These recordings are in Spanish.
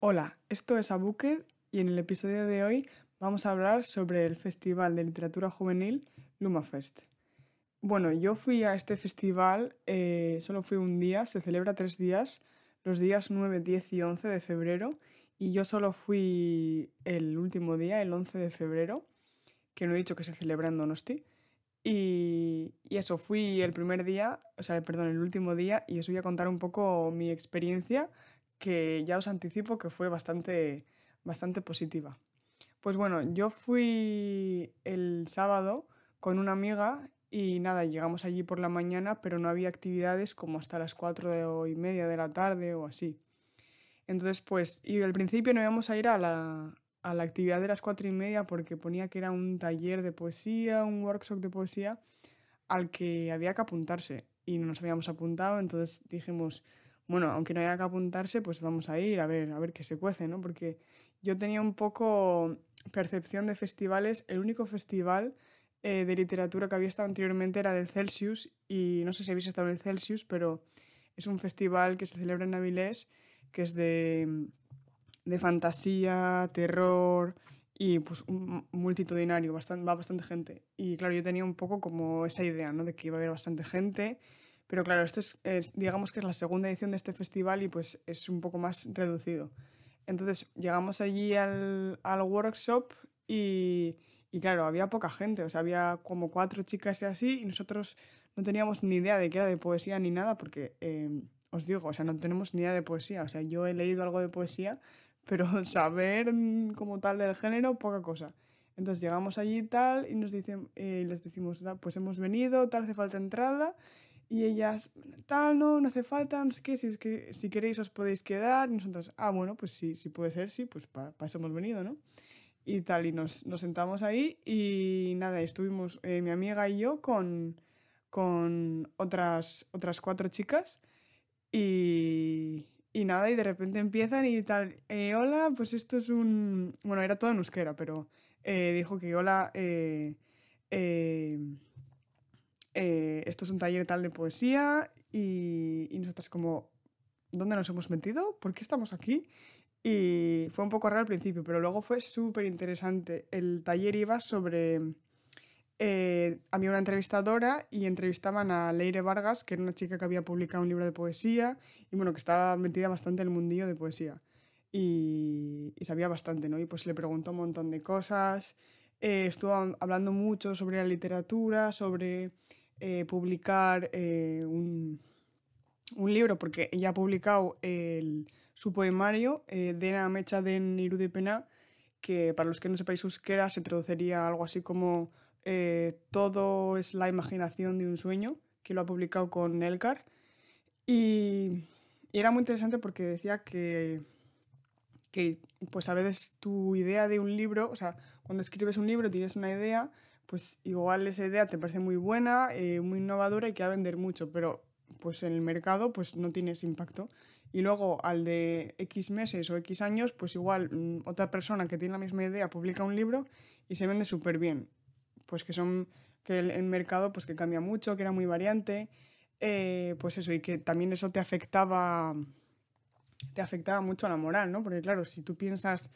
Hola, esto es Abuket y en el episodio de hoy vamos a hablar sobre el Festival de Literatura Juvenil Lumafest. Bueno, yo fui a este festival, eh, solo fui un día, se celebra tres días, los días 9, 10 y 11 de febrero, y yo solo fui el último día, el 11 de febrero, que no he dicho que se celebra en Donosti. Y, y eso, fui el primer día, o sea, perdón, el último día, y os voy a contar un poco mi experiencia, que ya os anticipo que fue bastante, bastante positiva. Pues bueno, yo fui el sábado con una amiga y nada, llegamos allí por la mañana, pero no había actividades como hasta las cuatro y media de la tarde o así. Entonces, pues, y al principio no íbamos a ir a la, a la actividad de las cuatro y media porque ponía que era un taller de poesía, un workshop de poesía al que había que apuntarse y no nos habíamos apuntado, entonces dijimos, bueno, aunque no haya que apuntarse, pues vamos a ir a ver, a ver qué se cuece, ¿no? Porque yo tenía un poco percepción de festivales, el único festival eh, de literatura que había estado anteriormente era del Celsius y no sé si habéis estado en el Celsius, pero es un festival que se celebra en Avilés, que es de, de fantasía, terror y pues multitudinario, bastante, va bastante gente. Y claro, yo tenía un poco como esa idea, ¿no? De que iba a haber bastante gente, pero claro, esto es, digamos que es la segunda edición de este festival y pues es un poco más reducido. Entonces llegamos allí al, al workshop y, y claro, había poca gente, o sea, había como cuatro chicas y así, y nosotros no teníamos ni idea de que era de poesía ni nada, porque eh, os digo, o sea, no tenemos ni idea de poesía. O sea, yo he leído algo de poesía, pero saber como tal del género, poca cosa. Entonces llegamos allí tal, y nos dicen, eh, les decimos, pues hemos venido, tal, hace falta entrada. Y ellas, tal, no, no hace falta, no sé qué, si, si queréis os podéis quedar. Y nosotros, ah, bueno, pues sí, si puede ser, sí, pues para eso hemos venido, ¿no? y tal, y nos, nos sentamos ahí y nada, estuvimos eh, mi amiga y yo con, con otras, otras cuatro chicas y, y nada, y de repente empiezan y tal, eh, hola, pues esto es un... Bueno, era todo en euskera, pero eh, dijo que hola, esto es un taller tal de poesía y, y nosotras como, ¿dónde nos hemos metido? ¿Por qué estamos aquí? Y fue un poco raro al principio, pero luego fue súper interesante. El taller iba sobre... Eh, había una entrevistadora y entrevistaban a Leire Vargas, que era una chica que había publicado un libro de poesía y bueno, que estaba metida bastante en el mundillo de poesía. Y, sabía bastante, ¿no? Y pues le preguntó un montón de cosas. Eh, estuvo hablando mucho sobre la literatura, sobre eh, publicar un, un libro, porque ella ha publicado su poemario, eh, Dena Mecha den Irudipena, que para los que no sepáis euskera se traduciría algo así como eh, Todo es la imaginación de un sueño, que lo ha publicado con Elcar. Y, era muy interesante porque decía que, que, pues a veces tu idea de un libro, o sea, cuando escribes un libro tienes una idea, pues igual esa idea te parece muy buena, eh, muy innovadora y que va a vender mucho, pero pues en el mercado pues no tienes impacto y luego al de X meses o X años, pues igual mm, otra persona que tiene la misma idea publica un libro y se vende súper bien. Pues que son, que el, mercado pues que cambia mucho, que era muy variante, eh, pues eso, y que también eso te afectaba, te afectaba mucho a la moral, ¿no? Porque claro, si tú piensas,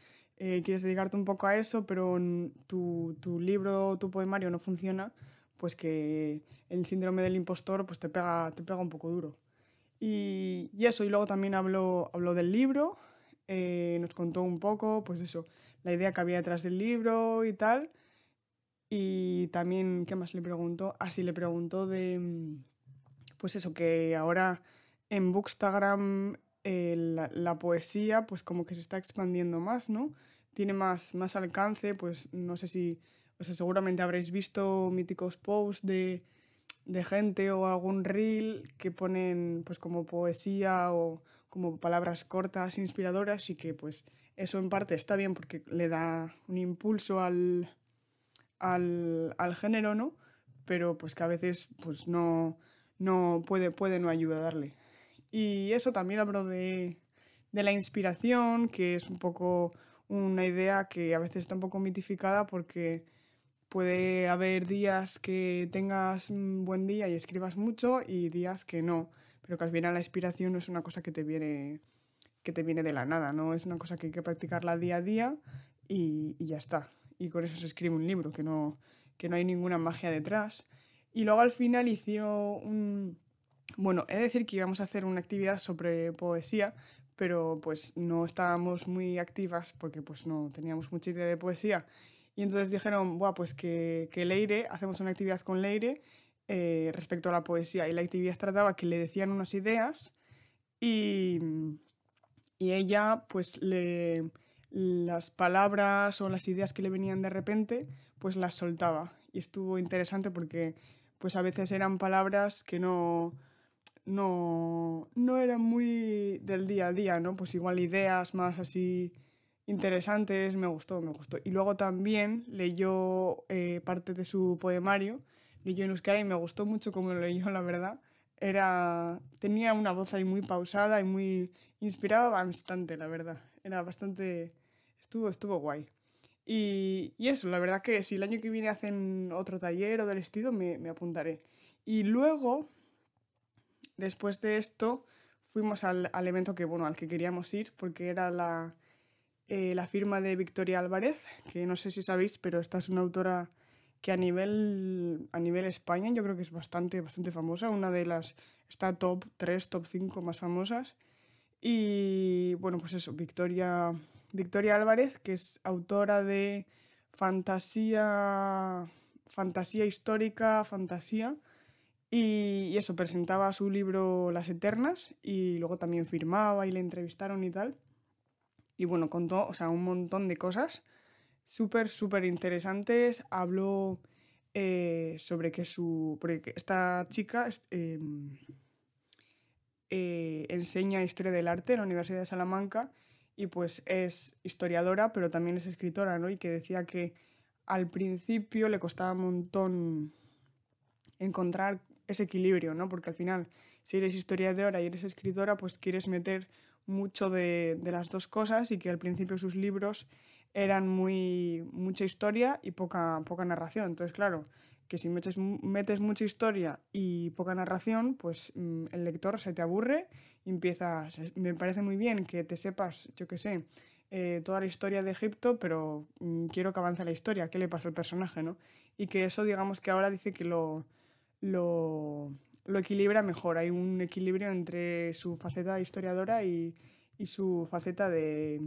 eh, quieres dedicarte un poco a eso, pero tu, tu libro, tu poemario no funciona, pues que el síndrome del impostor pues te pega, te pega un poco duro. Y, eso, y luego también habló, habló del libro, eh, nos contó un poco, pues eso, la idea que había detrás del libro y tal. Y también, ¿qué más le preguntó? Ah, sí, le preguntó de, mm, pues eso, que ahora en Bookstagram eh, la, poesía, pues como que se está expandiendo más, ¿no? Tiene más, más alcance, pues no sé si, o sea, seguramente habréis visto míticos posts de de gente o algún reel que ponen pues como poesía o como palabras cortas, inspiradoras y que pues eso en parte está bien porque le da un impulso al, al, al género, ¿no? Pero pues que a veces pues no, no puede, puede no ayudarle. Y eso también hablo de, de la inspiración, que es un poco una idea que a veces está un poco mitificada porque Puede haber días que tengas un buen día y escribas mucho y días que no, pero que al final la inspiración no es una cosa que te viene, que te viene de la nada, ¿no? Es una cosa que hay que practicarla día a día y, ya está. Y con eso se escribe un libro, que no, que no hay ninguna magia detrás. Y luego al final hicieron un... Bueno, he de decir que íbamos a hacer una actividad sobre poesía, pero pues no estábamos muy activas porque pues no teníamos mucha idea de poesía. Y entonces dijeron, Buah, pues que, que Leire, hacemos una actividad con Leire eh, respecto a la poesía. Y la actividad trataba que le decían unas ideas y, y ella pues le, las palabras o las ideas que le venían de repente pues las soltaba. Y estuvo interesante porque pues a veces eran palabras que no, no, no eran muy del día a día, ¿no? Pues igual ideas más así interesantes, me gustó, me gustó. Y luego también leyó eh, parte de su poemario, leyó en euskera y me gustó mucho como lo leyó, la verdad. Era, tenía una voz ahí muy pausada y muy inspiraba bastante, la verdad. Era bastante, estuvo, estuvo guay. Y, y, eso, la verdad que si el año que viene hacen otro taller o del estilo, me, me apuntaré. Y luego, después de esto, fuimos al, evento que, bueno, al que queríamos ir, porque era la, eh, la firma de Victoria Álvarez, que no sé si sabéis, pero esta es una autora que a nivel, a nivel España yo creo que es bastante, bastante famosa, una de las, está top 3, top 5 más famosas. Y bueno, pues eso, Victoria, Victoria Álvarez, que es autora de fantasía, fantasía histórica, fantasía, y, eso, presentaba su libro Las Eternas y luego también firmaba y le entrevistaron y tal. Y bueno, contó, o sea, un montón de cosas súper, súper interesantes. Habló eh, sobre que su. Porque esta chica eh, eh, enseña historia del arte en la Universidad de Salamanca y pues es historiadora, pero también es escritora, ¿no? Y que decía que al principio le costaba un montón encontrar ese equilibrio, ¿no? Porque al final, si eres historiadora y eres escritora, pues quieres meter mucho de, las dos cosas y que al principio sus libros eran muy mucha historia y poca, poca narración. Entonces, claro, que si metes, metes mucha historia y poca narración, pues mmm, el lector se te aburre y empiezas... Me parece muy bien que te sepas, yo qué sé, eh, toda la historia de Egipto, pero mmm, quiero que avance la historia, qué le pasa al personaje, ¿no? Y que eso, digamos que ahora dice que lo, lo, lo equilibra mejor. Hay un equilibrio entre su faceta de historiadora y, y su faceta de,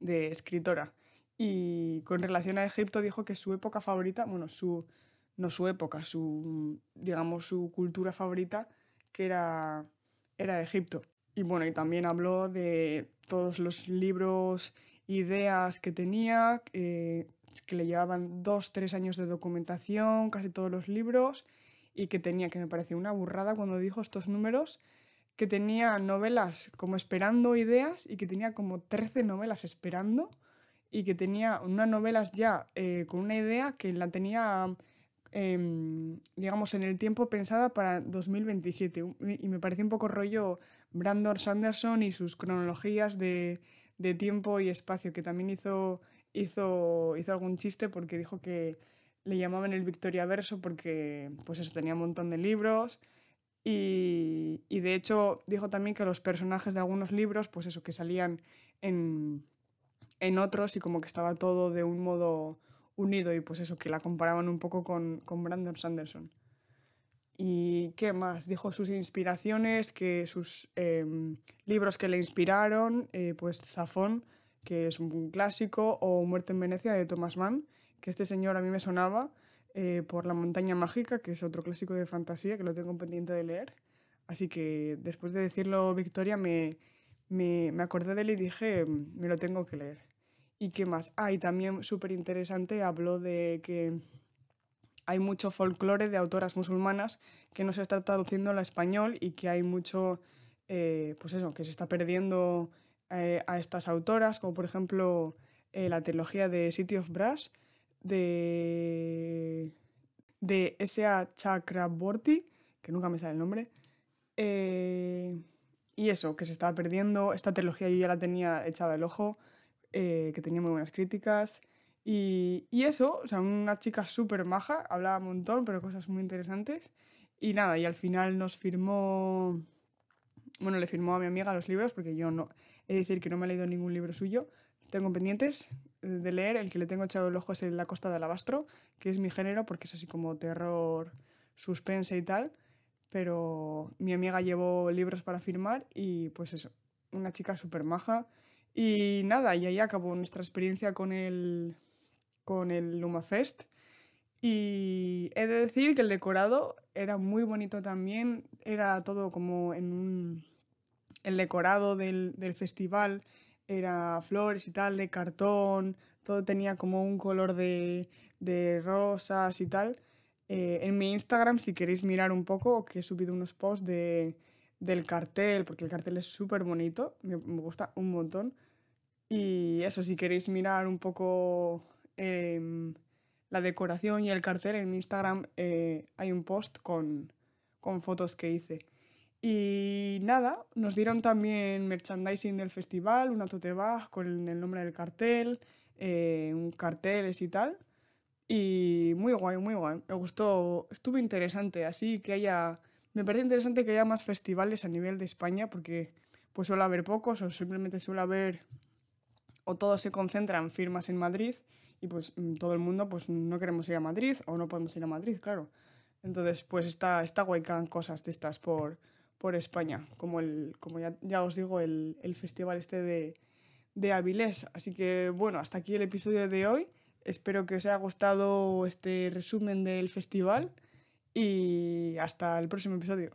de, escritora. Y con relación a Egipto dijo que su época favorita, bueno, su, no su época, su, digamos, su cultura favorita, que era, era Egipto. Y bueno, y también habló de todos los libros, ideas que tenía, eh, que le llevaban dos, tres años de documentación, casi todos los libros, y que tenía, que me pareció una burrada cuando dijo estos números, que tenía novelas como esperando ideas y que tenía como 13 novelas esperando y que tenía unas novelas ya eh, con una idea que la tenía, eh, digamos, en el tiempo pensada para 2027. Y me pareció un poco rollo Brandon Sanderson y sus cronologías de, de tiempo y espacio, que también hizo, hizo, hizo algún chiste porque dijo que le llamaban el Victoria Verso porque, pues eso, tenía un montón de libros. Y, y, de hecho dijo también que los personajes de algunos libros, pues eso, que salían en, en otros y como que estaba todo de un modo unido y pues eso, que la comparaban un poco con, con Brandon Sanderson. ¿Y qué más? Dijo sus inspiraciones, que sus eh, libros que le inspiraron, eh, pues Zafón, que es un clásico, o Muerte en Venecia de Thomas Mann, que este señor a mí me sonaba eh, por La montaña mágica, que es otro clásico de fantasía que lo tengo pendiente de leer. Así que después de decirlo Victoria me, me, me acordé de él y dije, mm, me lo tengo que leer. ¿Y qué más? Ah, y también súper interesante, habló de que hay mucho folclore de autoras musulmanas que no se está traduciendo al español y que hay mucho, eh, pues eso, que se está perdiendo eh, a estas autoras, como por ejemplo eh, la trilogía de City of Brass, de, de S.A. Chakraborty, que nunca me sale el nombre. Eh, y eso, que se estaba perdiendo. Esta trilogía yo ya la tenía echada el ojo, que tenía muy buenas críticas. Y, y eso, o sea, una chica súper maja, hablaba un montón, pero cosas muy interesantes. Y nada, y al final nos firmó, bueno, le firmó a mi amiga los libros porque yo no, es decir, que no me he leído ningún libro suyo. Tengo pendientes de leer, el que le tengo echado el ojo es el La Costa del Alabastro, que es mi género porque es así como terror, suspense y tal. Pero mi amiga llevó libros para firmar y pues eso, una chica súper maja. Y nada, y ahí acabó nuestra experiencia con el, con el Lumafest. Y he de decir que el decorado era muy bonito también, era todo como en un... El decorado del, del festival era flores y tal, de cartón, todo tenía como un color de, de rosas y tal. Eh, en mi Instagram, si queréis mirar un poco, que he subido unos posts de, del cartel, porque el cartel es súper bonito, me, gusta un montón. Y eso, si queréis mirar un poco eh, la decoración y el cartel, en mi Instagram eh, hay un post con, con fotos que hice. Y nada, nos dieron también merchandising del festival, una tote bag con el nombre del cartel, eh, un carteles y tal. Y muy guay, muy guay. Me gustó, estuvo interesante. Así que haya, me parece interesante que haya más festivales a nivel de España porque pues suele haber pocos o simplemente suele haber o todos se concentran firmas en Madrid y pues mm, todo el mundo pues no queremos ir a Madrid o no podemos ir a Madrid, claro. Entonces pues está, está guay que hagan cosas de estas por, por España, como, el, como ya, os digo, el, el festival este de, de Avilés. Así que bueno, hasta aquí el episodio de hoy. Espero que os haya gustado este resumen del festival y hasta el próximo episodio.